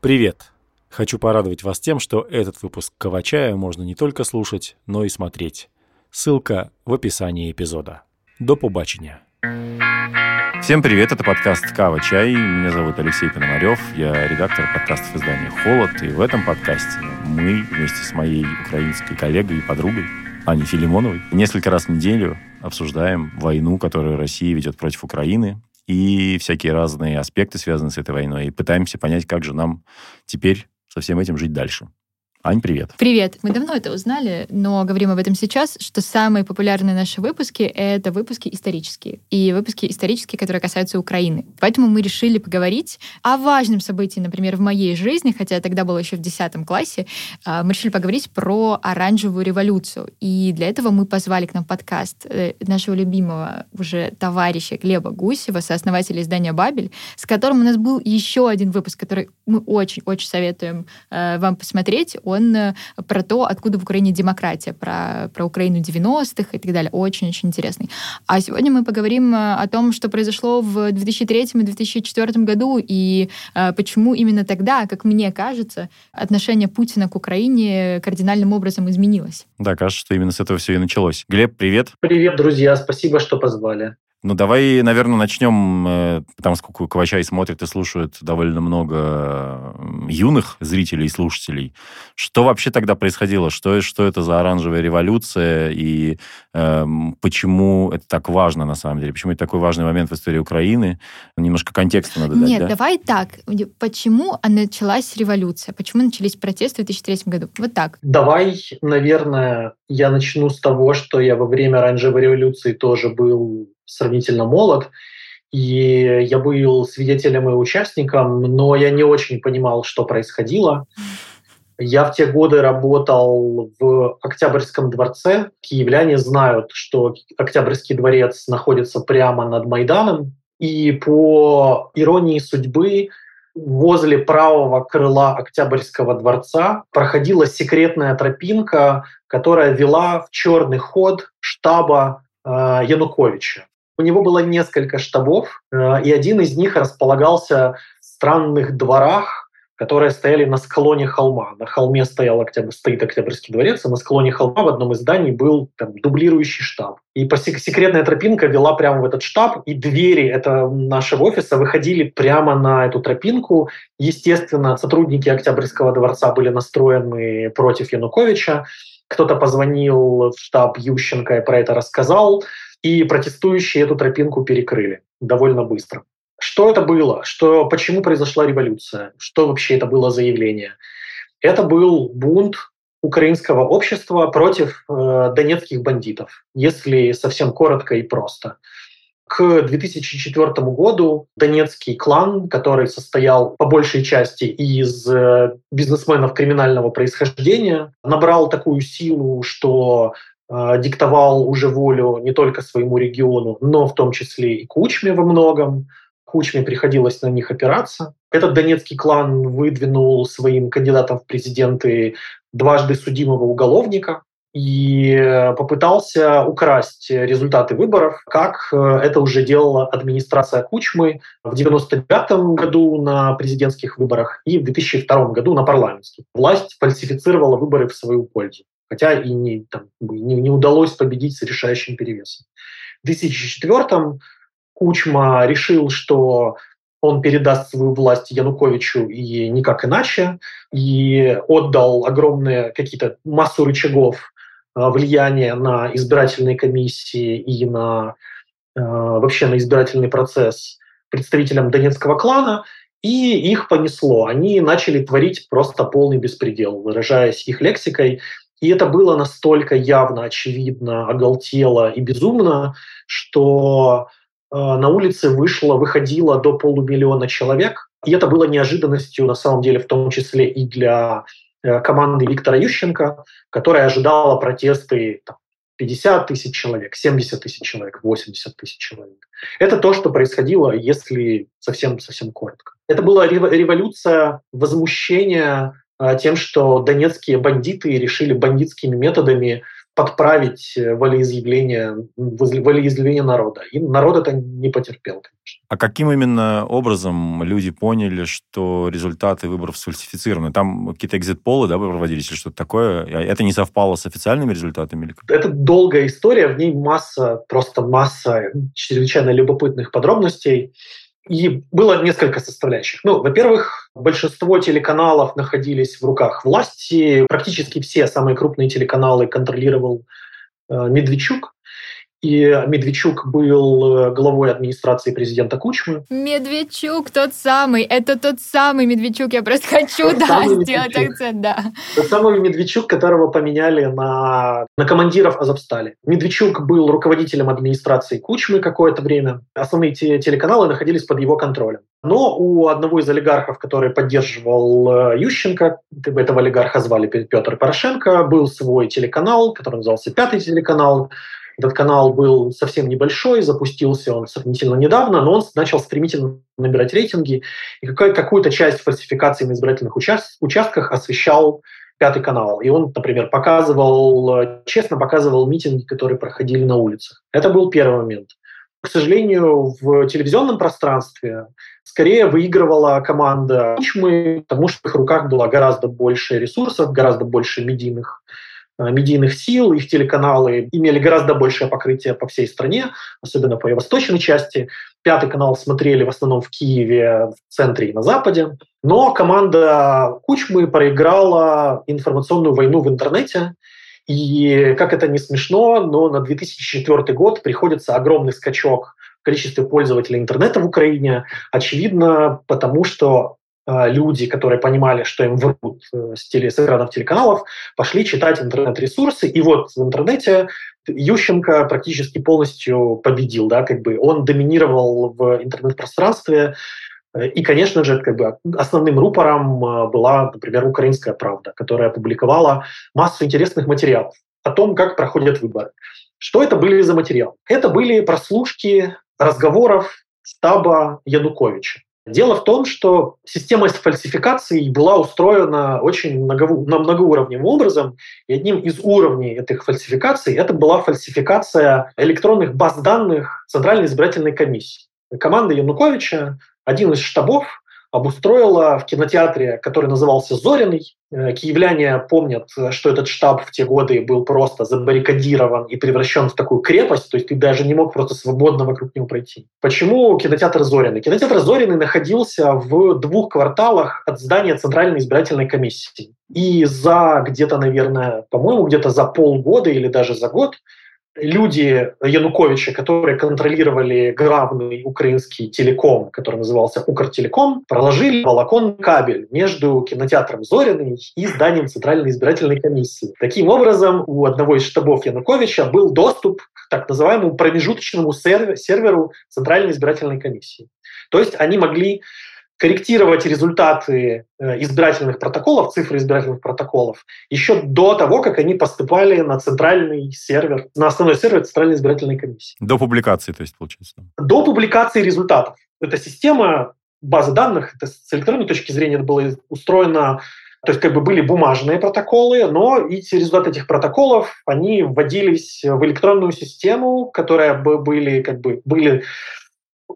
Привет! Хочу порадовать вас тем, что этот выпуск Кавачая можно не только слушать, но и смотреть. Ссылка в описании эпизода. До побачення. Всем привет, это подкаст «Кава Чай». Меня зовут Алексей Пономарев, я редактор подкастов издания «Холод». И в этом подкасте мы вместе с моей украинской коллегой и подругой Аней Филимоновой несколько раз в неделю обсуждаем войну, которую Россия ведет против Украины, и всякие разные аспекты, связанные с этой войной, и пытаемся понять, как же нам теперь со всем этим жить дальше. Ань, привет. Привет. Мы давно это узнали, но говорим об этом сейчас, что самые популярные наши выпуски — это выпуски исторические. И выпуски исторические, которые касаются Украины. Поэтому мы решили поговорить о важном событии, например, в моей жизни, хотя я тогда была еще в 10 классе. А, мы решили поговорить про оранжевую революцию. И для этого мы позвали к нам подкаст э, нашего любимого уже товарища Глеба Гусева, сооснователя издания «Бабель», с которым у нас был еще один выпуск, который мы очень-очень советуем э, вам посмотреть он э, про то, откуда в Украине демократия, про, про Украину 90-х и так далее. Очень-очень интересный. А сегодня мы поговорим э, о том, что произошло в 2003 и 2004 году, и э, почему именно тогда, как мне кажется, отношение Путина к Украине кардинальным образом изменилось. Да, кажется, что именно с этого все и началось. Глеб, привет. Привет, друзья. Спасибо, что позвали. Ну, давай, наверное, начнем, э, потому что Квачай смотрит и слушает довольно много юных зрителей и слушателей. Что вообще тогда происходило? Что, что это за оранжевая революция и э, почему это так важно на самом деле? Почему это такой важный момент в истории Украины? Немножко контекста надо дать, Нет, да? давай так. Почему началась революция? Почему начались протесты в 2003 году? Вот так. Давай, наверное, я начну с того, что я во время оранжевой революции тоже был сравнительно молод, и я был свидетелем и участником, но я не очень понимал, что происходило. Я в те годы работал в Октябрьском дворце. Киевляне знают, что Октябрьский дворец находится прямо над Майданом. И по иронии судьбы, возле правого крыла Октябрьского дворца проходила секретная тропинка, которая вела в черный ход штаба э, Януковича. У него было несколько штабов, э, и один из них располагался в странных дворах, которые стояли на склоне холма. На холме стоял октябрь, стоит Октябрьский дворец, а на склоне холма в одном из зданий был там, дублирующий штаб. И по секретная тропинка вела прямо в этот штаб, и двери это нашего офиса выходили прямо на эту тропинку. Естественно, сотрудники Октябрьского дворца были настроены против Януковича. Кто-то позвонил в штаб Ющенко и про это рассказал и протестующие эту тропинку перекрыли довольно быстро. Что это было? Что, почему произошла революция? Что вообще это было за явление? Это был бунт украинского общества против э, донецких бандитов, если совсем коротко и просто. К 2004 году донецкий клан, который состоял по большей части из э, бизнесменов криминального происхождения, набрал такую силу, что диктовал уже волю не только своему региону, но в том числе и Кучме во многом. Кучме приходилось на них опираться. Этот донецкий клан выдвинул своим кандидатом в президенты дважды судимого уголовника и попытался украсть результаты выборов, как э, это уже делала администрация Кучмы в 1999 году на президентских выборах и в 2002 году на парламентских. Власть фальсифицировала выборы в свою пользу хотя и не, там, не, не удалось победить с решающим перевесом. В 2004 Кучма решил, что он передаст свою власть Януковичу и никак иначе, и отдал огромные какие-то массу рычагов э, влияния на избирательные комиссии и на э, вообще на избирательный процесс представителям донецкого клана, и их понесло. Они начали творить просто полный беспредел, выражаясь их лексикой. И это было настолько явно, очевидно, оголтело и безумно, что э, на улице вышло, выходило до полумиллиона человек. И это было неожиданностью, на самом деле, в том числе и для э, команды Виктора Ющенко, которая ожидала протесты там, 50 тысяч человек, 70 тысяч человек, 80 тысяч человек. Это то, что происходило, если совсем-совсем коротко. Это была революция возмущения тем, что донецкие бандиты решили бандитскими методами подправить волеизъявление, волеизъявление народа. И народ это не потерпел, конечно. А каким именно образом люди поняли, что результаты выборов сфальсифицированы? Там какие-то экзит-полы да, проводились или что-то такое? А это не совпало с официальными результатами? Или... Это долгая история, в ней масса, просто масса чрезвычайно любопытных подробностей. И было несколько составляющих. Ну, во-первых, большинство телеканалов находились в руках власти. Практически все самые крупные телеканалы контролировал э, Медведчук. И Медведчук был э, главой администрации президента Кучмы. Медведчук тот самый, это тот самый Медведчук, я просто хочу, тот да, сделать Медведчук. акцент, да. Тот самый Медведчук, которого поменяли на, на командиров Азовстали. Медведчук был руководителем администрации Кучмы какое-то время. Основные те, телеканалы находились под его контролем. Но у одного из олигархов, который поддерживал э, Ющенко, этого олигарха звали Петр Порошенко, был свой телеканал, который назывался «Пятый телеканал», этот канал был совсем небольшой, запустился он сравнительно недавно, но он начал стремительно набирать рейтинги, и какую-то часть фальсификации на избирательных участ- участках освещал Пятый канал. И он, например, показывал, честно показывал митинги, которые проходили на улицах. Это был первый момент. К сожалению, в телевизионном пространстве скорее выигрывала команда Кучмы, потому что в их руках было гораздо больше ресурсов, гораздо больше медийных медийных сил, их телеканалы имели гораздо большее покрытие по всей стране, особенно по ее восточной части. Пятый канал смотрели в основном в Киеве, в центре и на Западе. Но команда Кучмы проиграла информационную войну в интернете. И, как это не смешно, но на 2004 год приходится огромный скачок в количестве пользователей интернета в Украине. Очевидно, потому что люди, которые понимали, что им врут э, с, теле, с экранов телеканалов, пошли читать интернет-ресурсы. И вот в интернете Ющенко практически полностью победил, да, как бы он доминировал в интернет-пространстве. И, конечно же, как бы основным рупором а, была, например, «Украинская правда», которая опубликовала массу интересных материалов о том, как проходят выборы. Что это были за материалы? Это были прослушки разговоров штаба Януковича. Дело в том, что система фальсификации была устроена очень много, на многоуровневым образом, и одним из уровней этих фальсификаций это была фальсификация электронных баз данных Центральной избирательной комиссии. Команда Януковича, один из штабов, обустроила в кинотеатре, который назывался «Зориный». Э, киевляне помнят, что этот штаб в те годы был просто забаррикадирован и превращен в такую крепость, то есть ты даже не мог просто свободно вокруг него пройти. Почему кинотеатр «Зориный»? Кинотеатр «Зориный» находился в двух кварталах от здания Центральной избирательной комиссии. И за где-то, наверное, по-моему, где-то за полгода или даже за год люди Януковича, которые контролировали главный украинский телеком, который назывался Укртелеком, проложили волоконный кабель между кинотеатром Зориный и зданием Центральной избирательной комиссии. Таким образом, у одного из штабов Януковича был доступ к так называемому промежуточному серверу Центральной избирательной комиссии. То есть они могли корректировать результаты э, избирательных протоколов, цифры избирательных протоколов, еще до того, как они поступали на центральный сервер, на основной сервер Центральной избирательной комиссии. До публикации, то есть, получается? До публикации результатов. Эта система базы данных, это с электронной точки зрения это было устроено то есть как бы были бумажные протоколы, но эти результаты этих протоколов, они вводились в электронную систему, которая бы были как бы были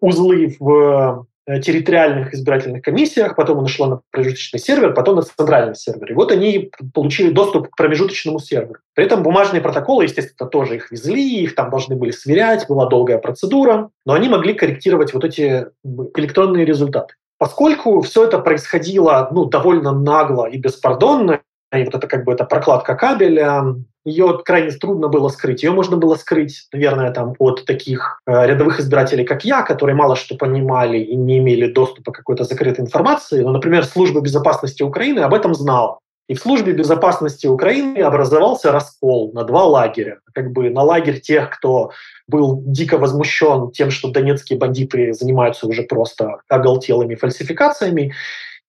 узлы в территориальных избирательных комиссиях, потом оно шло на промежуточный сервер, потом на центральный сервер. И вот они получили доступ к промежуточному серверу. При этом бумажные протоколы, естественно, тоже их везли, их там должны были сверять, была долгая процедура, но они могли корректировать вот эти электронные результаты. Поскольку все это происходило ну, довольно нагло и беспардонно, и вот это как бы эта прокладка кабеля, ее крайне трудно было скрыть. Ее можно было скрыть, наверное, там, от таких э, рядовых избирателей, как я, которые мало что понимали и не имели доступа к какой-то закрытой информации. Но, например, служба безопасности Украины об этом знала. И в службе безопасности Украины образовался раскол на два лагеря. Как бы на лагерь тех, кто был дико возмущен тем, что донецкие бандиты занимаются уже просто оголтелыми фальсификациями,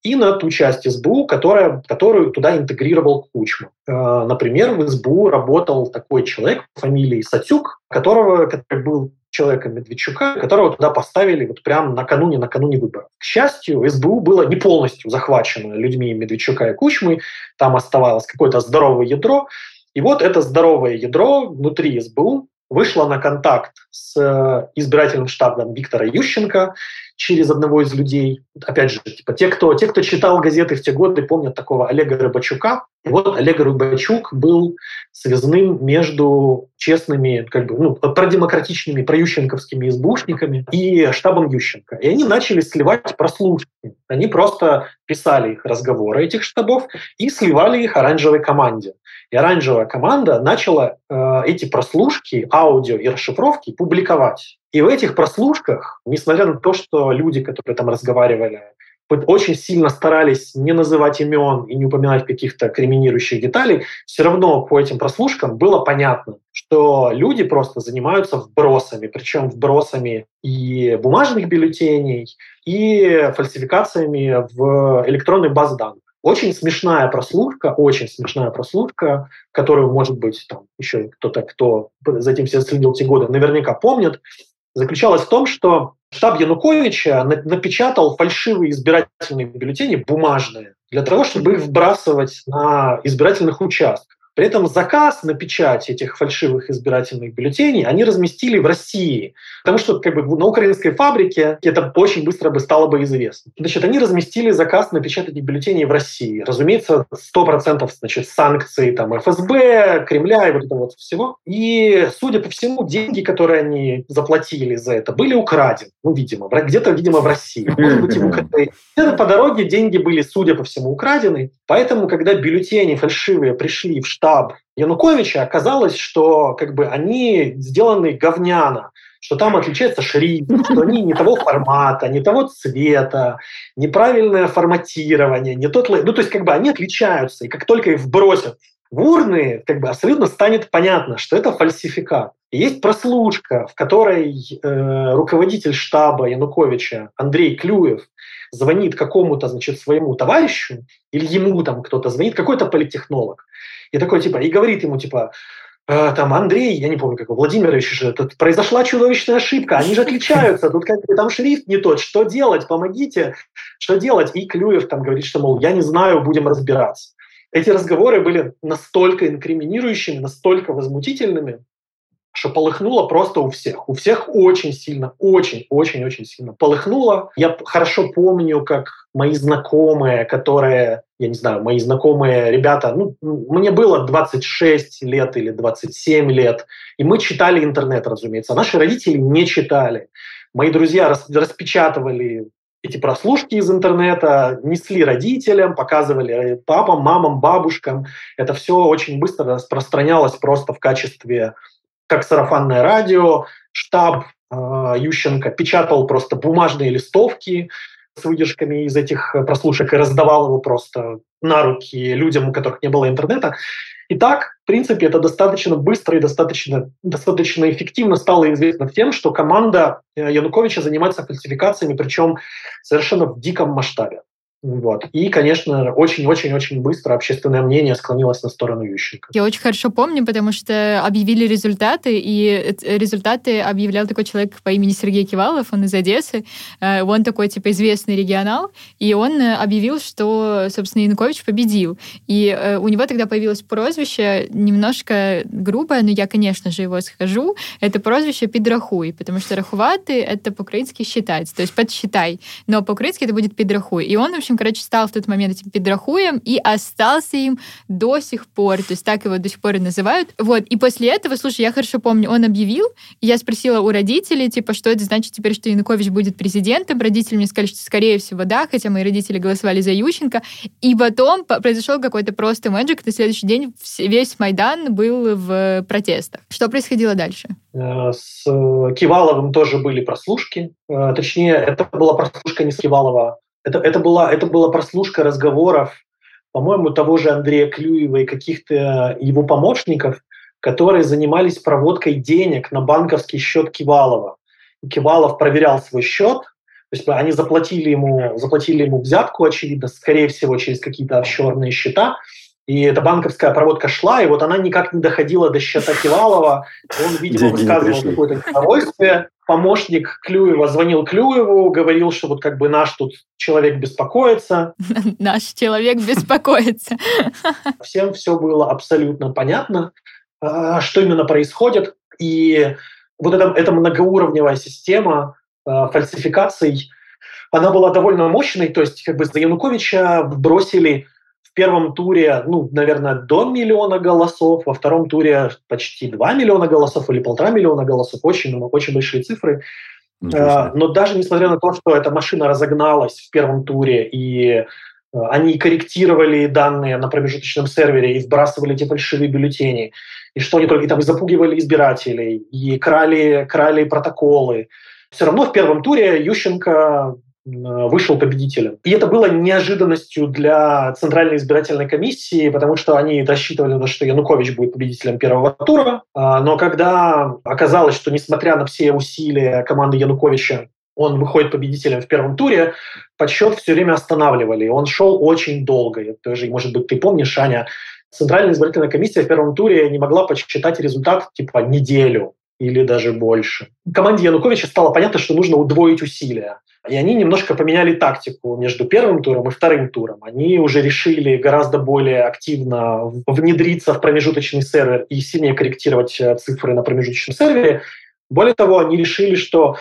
и на ту часть СБУ, которая, которую туда интегрировал Кучма. Э, например, в СБУ работал такой человек по фамилии Сатюк, которого, который был человеком Медведчука, которого туда поставили вот прямо накануне, накануне выборов. К счастью, СБУ было не полностью захвачено людьми Медведчука и Кучмы, там оставалось какое-то здоровое ядро, и вот это здоровое ядро внутри СБУ вышла на контакт с э, избирательным штабом Виктора Ющенко через одного из людей. Опять же, типа, те, кто, те, кто читал газеты в те годы, помнят такого Олега Рыбачука. И вот Олег Рыбачук был связным между честными, как бы, ну, продемократичными, проющенковскими избушниками и штабом Ющенко. И они начали сливать прослушки. Они просто писали их разговоры этих штабов и сливали их оранжевой команде. И оранжевая команда начала э, эти прослушки, аудио и расшифровки публиковать. И в этих прослушках, несмотря на то, что люди, которые там разговаривали, очень сильно старались не называть имен и не упоминать каких-то криминирующих деталей, все равно по этим прослушкам было понятно, что люди просто занимаются вбросами, причем вбросами и бумажных бюллетеней, и фальсификациями в электронной базе данных. Очень смешная прослушка, очень смешная прослушка, которую, может быть, там еще кто-то, кто за этим все следил те годы, наверняка помнит, заключалась в том, что штаб Януковича напечатал фальшивые избирательные бюллетени бумажные для того, чтобы их вбрасывать на избирательных участках. При этом заказ на печать этих фальшивых избирательных бюллетеней они разместили в России, потому что как бы, на украинской фабрике это очень быстро бы стало бы известно. Значит, они разместили заказ на печать этих бюллетеней в России. Разумеется, 100% значит, санкций там, ФСБ, Кремля и вот это вот всего. И, судя по всему, деньги, которые они заплатили за это, были украдены. Ну, видимо, где-то, видимо, в России. Может быть, где-то по дороге деньги были, судя по всему, украдены. Поэтому, когда бюллетени фальшивые пришли в штаб Януковича, оказалось, что как бы они сделаны говняно, что там отличается шрифт, что они не того формата, не того цвета, неправильное форматирование, не тот... Ну, то есть как бы они отличаются, и как только их вбросят в урны, как бы абсолютно станет понятно, что это фальсификат. Есть прослушка, в которой э, руководитель штаба Януковича Андрей Клюев звонит какому-то, значит, своему товарищу, или ему там кто-то звонит, какой-то политтехнолог, и такой, типа, и говорит ему, типа, э, там, Андрей, я не помню, как Владимирович же, тут произошла чудовищная ошибка, они же отличаются, тут как бы там шрифт не тот, что делать, помогите, что делать? И Клюев там говорит, что, мол, я не знаю, будем разбираться. Эти разговоры были настолько инкриминирующими, настолько возмутительными, что полыхнуло просто у всех. У всех очень сильно, очень-очень-очень сильно полыхнуло. Я хорошо помню, как мои знакомые, которые, я не знаю, мои знакомые ребята, ну, мне было 26 лет или 27 лет, и мы читали интернет, разумеется. А наши родители не читали. Мои друзья распечатывали эти прослушки из интернета, несли родителям, показывали папам, мамам, бабушкам. Это все очень быстро распространялось просто в качестве как сарафанное радио, штаб э, Ющенко печатал просто бумажные листовки с выдержками из этих прослушек и раздавал его просто на руки людям, у которых не было интернета. И так, в принципе, это достаточно быстро и достаточно, достаточно эффективно стало известно тем, что команда э, Януковича занимается фальсификациями, причем совершенно в диком масштабе. Вот. И, конечно, очень-очень-очень быстро общественное мнение склонилось на сторону Ющенко. Я очень хорошо помню, потому что объявили результаты, и результаты объявлял такой человек по имени Сергей Кивалов, он из Одессы. Э, он такой, типа, известный регионал, и он объявил, что, собственно, Янукович победил. И э, у него тогда появилось прозвище, немножко грубое, но я, конечно же, его скажу. Это прозвище «Пидрахуй», потому что «рахуваты» — это по-украински «считать», то есть «подсчитай». Но по-украински это будет «Пидрахуй». И он, в общем, общем, короче, стал в тот момент этим педрахуем и остался им до сих пор. То есть так его до сих пор и называют. Вот. И после этого, слушай, я хорошо помню, он объявил, я спросила у родителей, типа, что это значит теперь, что Янукович будет президентом. Родители мне сказали, что скорее всего да, хотя мои родители голосовали за Ющенко. И потом произошел какой-то просто мэджик. На следующий день весь Майдан был в протестах. Что происходило дальше? Э, с Киваловым тоже были прослушки. Э, точнее, это была прослушка не с Кивалова, это, это, была, это была прослушка разговоров, по-моему, того же Андрея Клюева и каких-то его помощников, которые занимались проводкой денег на банковский счет Кивалова. Кивалов проверял свой счет, то есть они заплатили ему, заплатили ему взятку, очевидно, скорее всего, через какие-то офшорные счета, и эта банковская проводка шла, и вот она никак не доходила до счета Кивалова. Он, видимо, высказывал какое-то удовольствие. Помощник Клюева звонил Клюеву, говорил, что вот как бы наш тут человек беспокоится. Наш человек беспокоится. Всем все было абсолютно понятно, а, что именно происходит. И вот эта, эта многоуровневая система э, фальсификаций, она была довольно мощной, то есть как бы за Януковича бросили в первом туре, ну, наверное, до миллиона голосов, во втором туре почти 2 миллиона голосов или полтора миллиона голосов, очень, очень большие цифры. Э, но даже несмотря на то, что эта машина разогналась в первом туре и Э, они корректировали данные на промежуточном сервере и сбрасывали эти фальшивые бюллетени. И что они только и там и запугивали избирателей, и крали, крали протоколы. Все равно в первом туре Ющенко вышел победителем. И это было неожиданностью для Центральной избирательной комиссии, потому что они рассчитывали на то, что Янукович будет победителем первого тура. А, но когда оказалось, что несмотря на все усилия команды Януковича он выходит победителем в первом туре, подсчет все время останавливали. Он шел очень долго. Тоже, может быть, ты помнишь, Аня, Центральная избирательная комиссия в первом туре не могла подсчитать результат типа неделю или даже больше. Команде Януковича стало понятно, что нужно удвоить усилия. И они немножко поменяли тактику между первым туром и вторым туром. Они уже решили гораздо более активно внедриться в промежуточный сервер и сильнее корректировать э, цифры на промежуточном сервере. Более того, они решили, что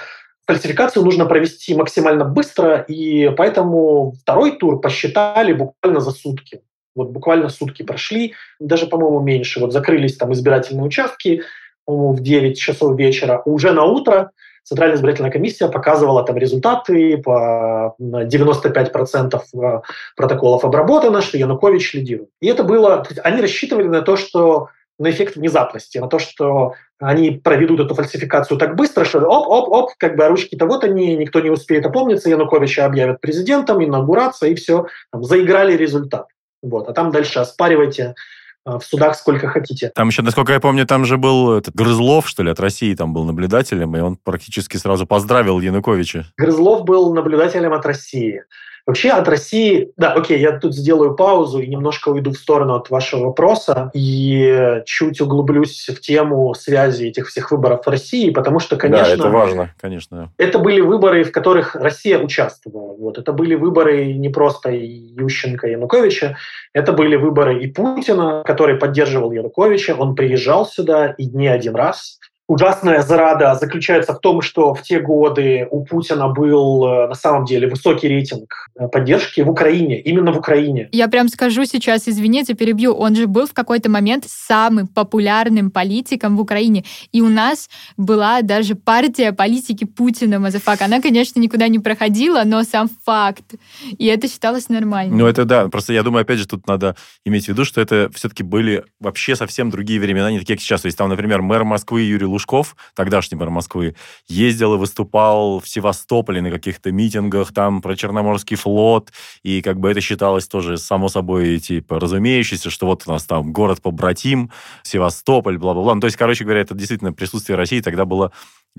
Фальсификацию нужно провести максимально быстро, и поэтому второй тур посчитали буквально за сутки. Вот буквально сутки прошли, даже, по-моему, меньше. Вот закрылись там избирательные участки, по-моему, в 9 часов вечера. Уже на утро Центральная избирательная комиссия показывала там результаты, по 95% э, протоколов обработано, что Янукович лидирует. И это было... Они рассчитывали на то, что на эффект внезапности, на то, что они проведут эту фальсификацию так быстро, что оп-оп-оп, как бы ручки-то вот они, никто не успеет опомниться, Януковича объявят президентом, инаугурация, и все, там, заиграли результат. Вот. А там дальше оспаривайте а, в судах сколько хотите. Там еще, насколько я помню, там же был этот Грызлов, что ли, от России там был наблюдателем, и он практически сразу поздравил Януковича. Грызлов был наблюдателем от России. Вообще от России, да, окей, я тут сделаю паузу и немножко уйду в сторону от вашего вопроса и чуть углублюсь в тему связи этих всех выборов в России, потому что, конечно... Да, это важно, конечно. Это были выборы, в которых Россия участвовала. Вот. Это были выборы не просто Ющенко и Януковича, это были выборы и Путина, который поддерживал Януковича, он приезжал сюда и не один раз ужасная зарада заключается в том, что в те годы у Путина был э, на самом деле высокий рейтинг э, поддержки в Украине, именно в Украине. Я прям скажу сейчас, извините, перебью, он же был в какой-то момент самым популярным политиком в Украине. И у нас была даже партия политики Путина, мазафак. Она, конечно, никуда не проходила, но сам факт. И это считалось нормальным. Ну, это да. Просто я думаю, опять же, тут надо иметь в виду, что это все-таки были вообще совсем другие времена, не такие, как сейчас. То есть там, например, мэр Москвы Юрий Луш Лужков, тогдашний мэр Москвы, ездил и выступал в Севастополе на каких-то митингах там про Черноморский флот, и как бы это считалось тоже само собой, типа, разумеющееся, что вот у нас там город-побратим, Севастополь, бла-бла-бла. Ну, то есть, короче говоря, это действительно присутствие России тогда было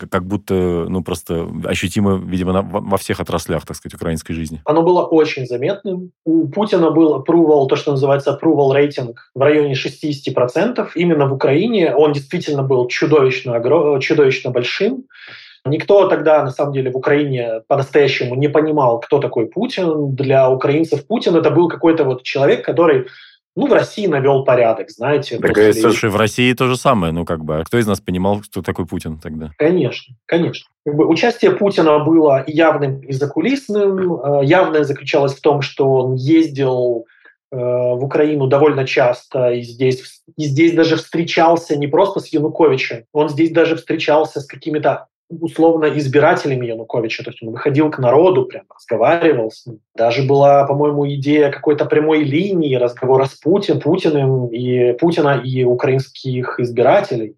как будто, ну, просто ощутимо, видимо, на, во всех отраслях, так сказать, украинской жизни. Оно было очень заметным. У Путина был approval, то, что называется approval рейтинг в районе 60%. Именно в Украине он действительно был чудовищно, чудовищно большим. Никто тогда, на самом деле, в Украине по-настоящему не понимал, кто такой Путин. Для украинцев Путин это был какой-то вот человек, который ну, в России навел порядок, знаете. Так, после... слушай, в России то же самое, ну, как бы, а кто из нас понимал, кто такой Путин тогда? Конечно, конечно. Как бы, участие Путина было явным и закулисным. Э, явное заключалось в том, что он ездил э, в Украину довольно часто, и здесь, и здесь даже встречался не просто с Януковичем, он здесь даже встречался с какими-то условно избирателями Януковича. То есть он выходил к народу, прям разговаривал с ним. Даже была, по-моему, идея какой-то прямой линии разговора с Путин, Путиным и Путина и украинских избирателей.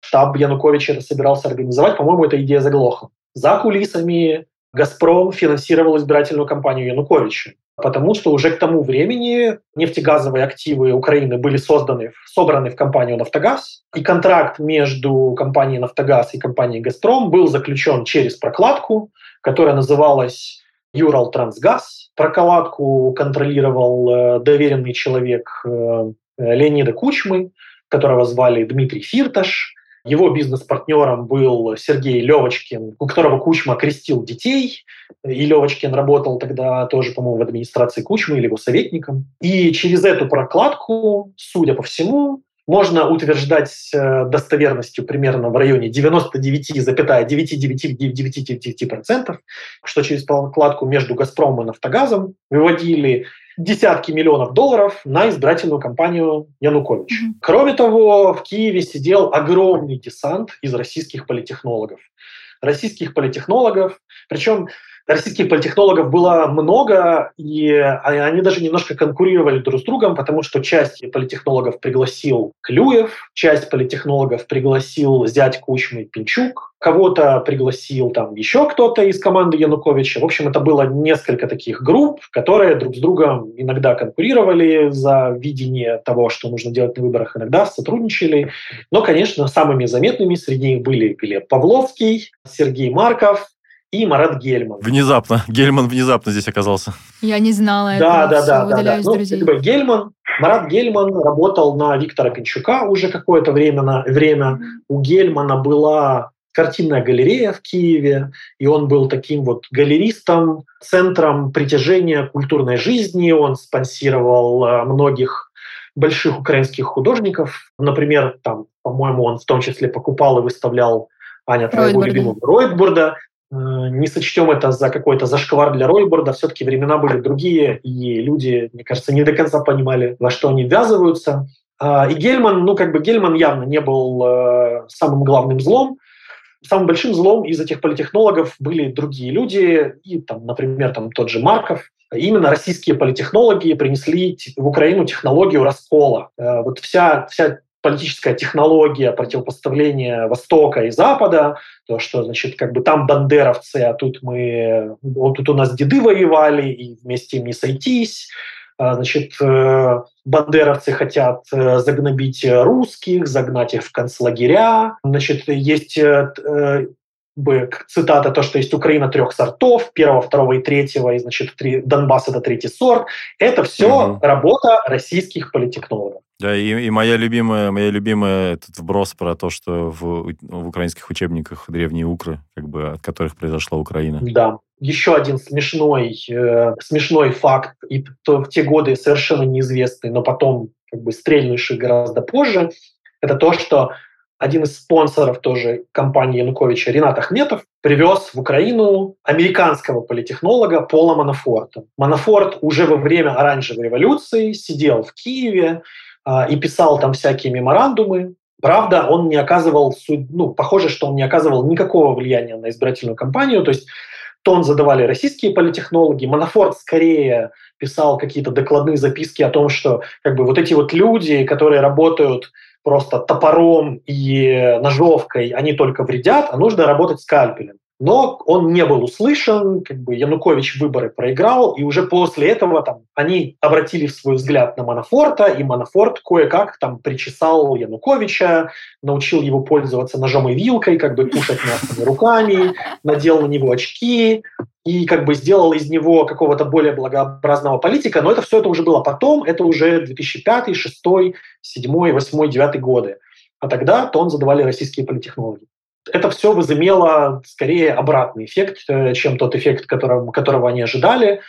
Штаб Януковича собирался организовать. По-моему, эта идея заглохла. За кулисами «Газпром» финансировал избирательную кампанию Януковича потому что уже к тому времени нефтегазовые активы Украины были созданы, собраны в компанию «Нафтогаз», и контракт между компанией «Нафтогаз» и компанией «Газпром» был заключен через прокладку, которая называлась «Юрал Трансгаз». Прокладку контролировал э, доверенный человек э, Леонида Кучмы, которого звали Дмитрий Фирташ. Его бизнес-партнером был Сергей Левочкин, у которого Кучма крестил детей. И Левочкин работал тогда тоже, по-моему, в администрации Кучмы или его советником. И через эту прокладку, судя по всему, можно утверждать э, достоверностью примерно в районе 99,999%, что через прокладку между «Газпромом» и «Нафтогазом» выводили десятки миллионов долларов на избирательную кампанию Януковича. Mm-hmm. Кроме того, в Киеве сидел огромный десант из российских политехнологов. Российских политехнологов, причем российских политехнологов было много, и они даже немножко конкурировали друг с другом, потому что часть политехнологов пригласил Клюев, часть политехнологов пригласил зять Кучмы Пинчук, кого-то пригласил там еще кто-то из команды Януковича. В общем, это было несколько таких групп, которые друг с другом иногда конкурировали за видение того, что нужно делать на выборах, иногда сотрудничали. Но, конечно, самыми заметными среди них были Глеб Павловский, Сергей Марков, и Марат Гельман. Внезапно. Гельман внезапно здесь оказался. Я не знала да, этого. Да, да, да, да. Ну, как Гельман, Марат Гельман работал на Виктора Пинчука уже какое-то время. На, время. У Гельмана была картинная галерея в Киеве, и он был таким вот галеристом, центром притяжения культурной жизни. Он спонсировал э, многих больших украинских художников. Например, там, по-моему, он в том числе покупал и выставлял Аня, твоего любимого Ройтбурда. Э, не сочтем это за какой-то зашквар для Ройборда, все-таки времена были другие, и люди, мне кажется, не до конца понимали, во что они ввязываются. А, и Гельман, ну как бы Гельман явно не был э, самым главным злом. Самым большим злом из этих политехнологов были другие люди, и, там, например, там, тот же Марков. Именно российские политехнологи принесли в Украину технологию раскола. Э, вот вся, вся политическая технология противопоставления Востока и Запада, то, что, значит, как бы там бандеровцы, а тут мы, вот тут у нас деды воевали, и вместе им не сойтись, а, значит, э, бандеровцы хотят э, загнобить русских, загнать их в концлагеря. Значит, есть э, бы цитата, то, что есть Украина трех сортов, первого, второго и третьего, и, значит, три, Донбасс – это третий сорт. Это все угу. работа российских политтехнологов. Да, и, и моя любимая, моя любимая этот вброс про то, что в, в украинских учебниках древние укры, как бы от которых произошла Украина. Да. Еще один смешной, э, смешной факт, и то, в те годы совершенно неизвестный, но потом как бы стрельнувший гораздо позже, это то, что один из спонсоров тоже компании Януковича, Ренат Ахметов, привез в Украину американского политехнолога Пола Манафорта. Манафорт уже во время оранжевой революции сидел в Киеве, и писал там всякие меморандумы. Правда, он не оказывал, ну, похоже, что он не оказывал никакого влияния на избирательную кампанию, то есть тон задавали российские политехнологи, Манафорт скорее писал какие-то докладные записки о том, что как бы вот эти вот люди, которые работают просто топором и ножовкой, они только вредят, а нужно работать скальпелем но он не был услышан, как бы Янукович выборы проиграл, и уже после этого там, они обратили свой взгляд на Манафорта, и Манафорт кое-как там причесал Януковича, научил его пользоваться ножом и вилкой, как бы кушать мясо руками, надел на него очки, и как бы сделал из него какого-то более благообразного политика, но это все это уже было потом, это уже 2005, 2006, 2007, 2008, 2009 годы. А тогда тон задавали российские политтехнологи это все возымело скорее обратный эффект, э, чем тот эффект, которого, которого они ожидали.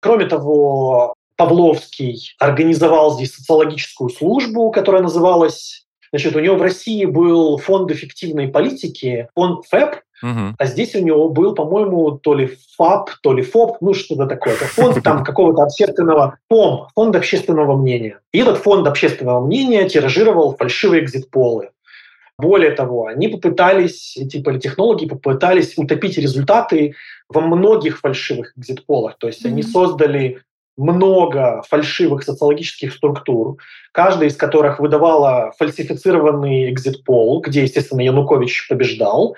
Кроме того, Павловский организовал здесь социологическую службу, которая называлась... Значит, у него в России был фонд эффективной политики, он ФЭП, Угу. А здесь у него был, по-моему, то ли ФАП, то ли ФОП, ну что-то такое. Это фонд там какого-то общественного, ПОМ, фонд общественного мнения. И этот фонд общественного мнения тиражировал фальшивые экзит-полы. Более того, они попытались, эти политехнологи попытались утопить результаты во многих фальшивых экзит-полах. То есть mm-hmm. они создали много фальшивых социологических структур, каждая из которых выдавала фальсифицированный экзит-пол, где, естественно, Янукович побеждал.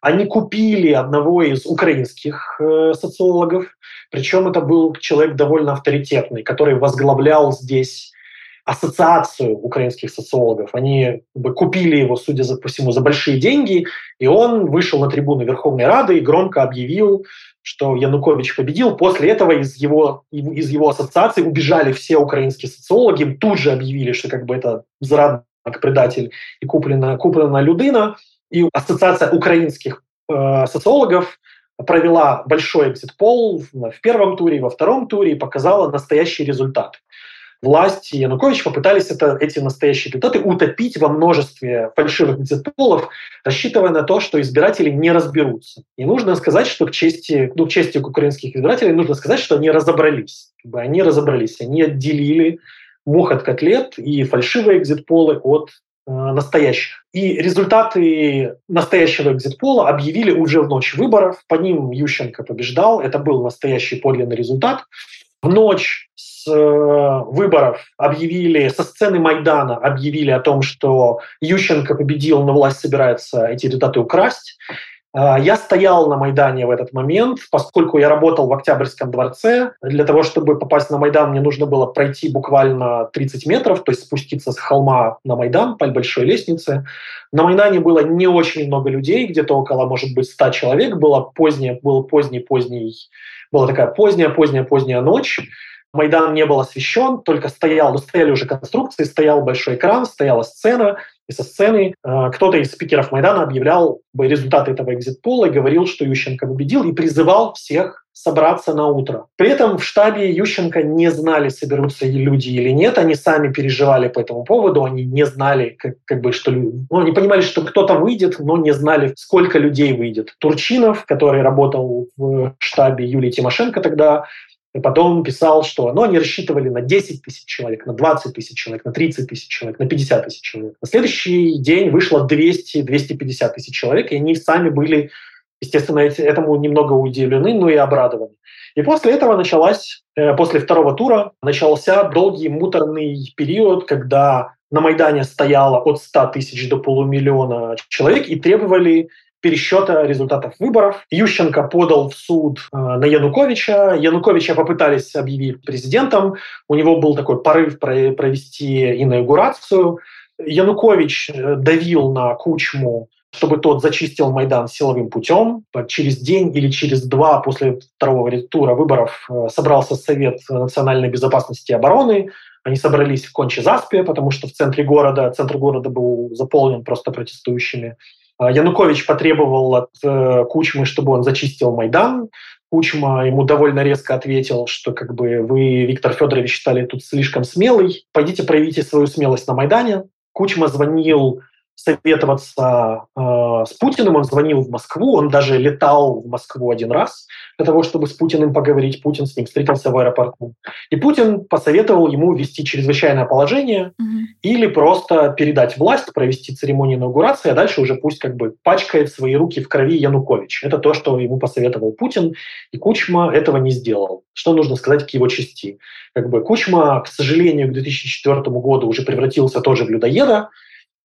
Они купили одного из украинских э, социологов, причем это был человек довольно авторитетный, который возглавлял здесь ассоциацию украинских социологов. Они купили его, судя по всему, за большие деньги, и он вышел на трибуну Верховной Рады и громко объявил, что Янукович победил. После этого из его, из его ассоциации убежали все украинские социологи, тут же объявили, что как бы это зрадник, предатель и куплена, куплена людина. И ассоциация украинских э, социологов провела большой экзит-пол в первом туре, во втором туре и показала настоящий результат. Власти Януковича попытались это, эти настоящие результаты утопить во множестве фальшивых экзит-полов, рассчитывая на то, что избиратели не разберутся. И нужно сказать, что к чести, ну, к чести украинских избирателей нужно сказать, что они разобрались. Они разобрались, они отделили мух от котлет и фальшивые экзит-полы от э, настоящих. И результаты настоящего экзит-пола объявили уже в ночь выборов. По ним Ющенко побеждал. Это был настоящий подлинный результат. В ночь с э, выборов объявили, со сцены Майдана объявили о том, что Ющенко победил, но власть собирается эти результаты украсть. А, я стоял на Майдане в этот момент, поскольку я работал в Октябрьском дворце. Для того, чтобы попасть на Майдан, мне нужно было пройти буквально 30 метров, то есть спуститься с холма на Майдан по большой лестнице. На Майдане было не очень много людей, где-то около, может быть, 100 человек. Было позднее, был поздний-поздний, была такая поздняя-поздняя-поздняя ночь. Майдан не был освещен, только стоял, ну, стояли уже конструкции, стоял большой экран, стояла сцена, и со сцены э, кто-то из спикеров Майдана объявлял результаты этого экзит-пола и говорил, что Ющенко победил, и призывал всех собраться на утро. При этом в штабе Ющенко не знали, соберутся люди или нет. Они сами переживали по этому поводу. Они не знали, как, как бы, что... Ну, они понимали, что кто-то выйдет, но не знали, сколько людей выйдет. Турчинов, который работал в штабе Юлии Тимошенко тогда, и потом писал, что ну, они рассчитывали на 10 тысяч человек, на 20 тысяч человек, на 30 тысяч человек, на 50 тысяч человек. На следующий день вышло 200-250 тысяч человек, и они сами были, естественно, этому немного удивлены, но и обрадованы. И после этого началась, э, после второго тура, начался долгий муторный период, когда на Майдане стояло от 100 тысяч до полумиллиона человек и требовали пересчета результатов выборов. Ющенко подал в суд э, на Януковича. Януковича попытались объявить президентом. У него был такой порыв провести инаугурацию. Янукович э, давил на Кучму чтобы тот зачистил Майдан силовым путем. Через день или через два после второго тура выборов э, собрался Совет национальной безопасности и обороны. Они собрались в Конче-Заспе, потому что в центре города, центр города был заполнен просто протестующими. А, Янукович потребовал от э, Кучмы, чтобы он зачистил Майдан. Кучма ему довольно резко ответил, что как бы вы, Виктор Федорович, считали тут слишком смелый, пойдите проявите свою смелость на Майдане. Кучма звонил советоваться э, с Путиным. Он звонил в Москву, он даже летал в Москву один раз для того, чтобы с Путиным поговорить. Путин с ним встретился в аэропорту. И Путин посоветовал ему ввести чрезвычайное положение угу. или просто передать власть, провести церемонию инаугурации, а дальше уже пусть как бы пачкает свои руки в крови Янукович. Это то, что ему посоветовал Путин, и Кучма этого не сделал. Что нужно сказать к его чести? Как бы Кучма, к сожалению, к 2004 году уже превратился тоже в людоеда,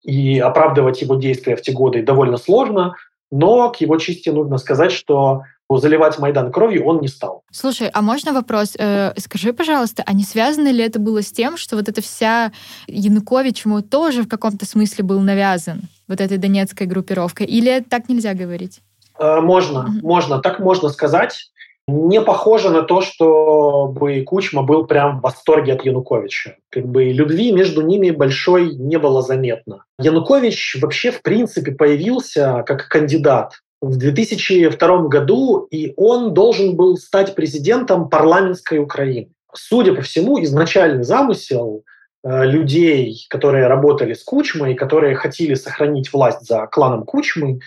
и оправдывать его действия в те годы довольно сложно, но к его чести нужно сказать, что заливать Майдан кровью он не стал. Слушай, а можно вопрос? Э, скажи, пожалуйста, а не связано ли это было с тем, что вот эта вся Янукович ему тоже в каком-то смысле был навязан, вот этой донецкой группировкой? Или так нельзя говорить? Э, можно, mm-hmm. можно, так можно сказать не похоже на то, чтобы Кучма был прям в восторге от Януковича. Как бы любви между ними большой не было заметно. Янукович вообще в принципе появился как кандидат в 2002 году, и он должен был стать президентом парламентской Украины. Судя по всему, изначальный замысел э, людей, которые работали с Кучмой, которые хотели сохранить власть за кланом Кучмы,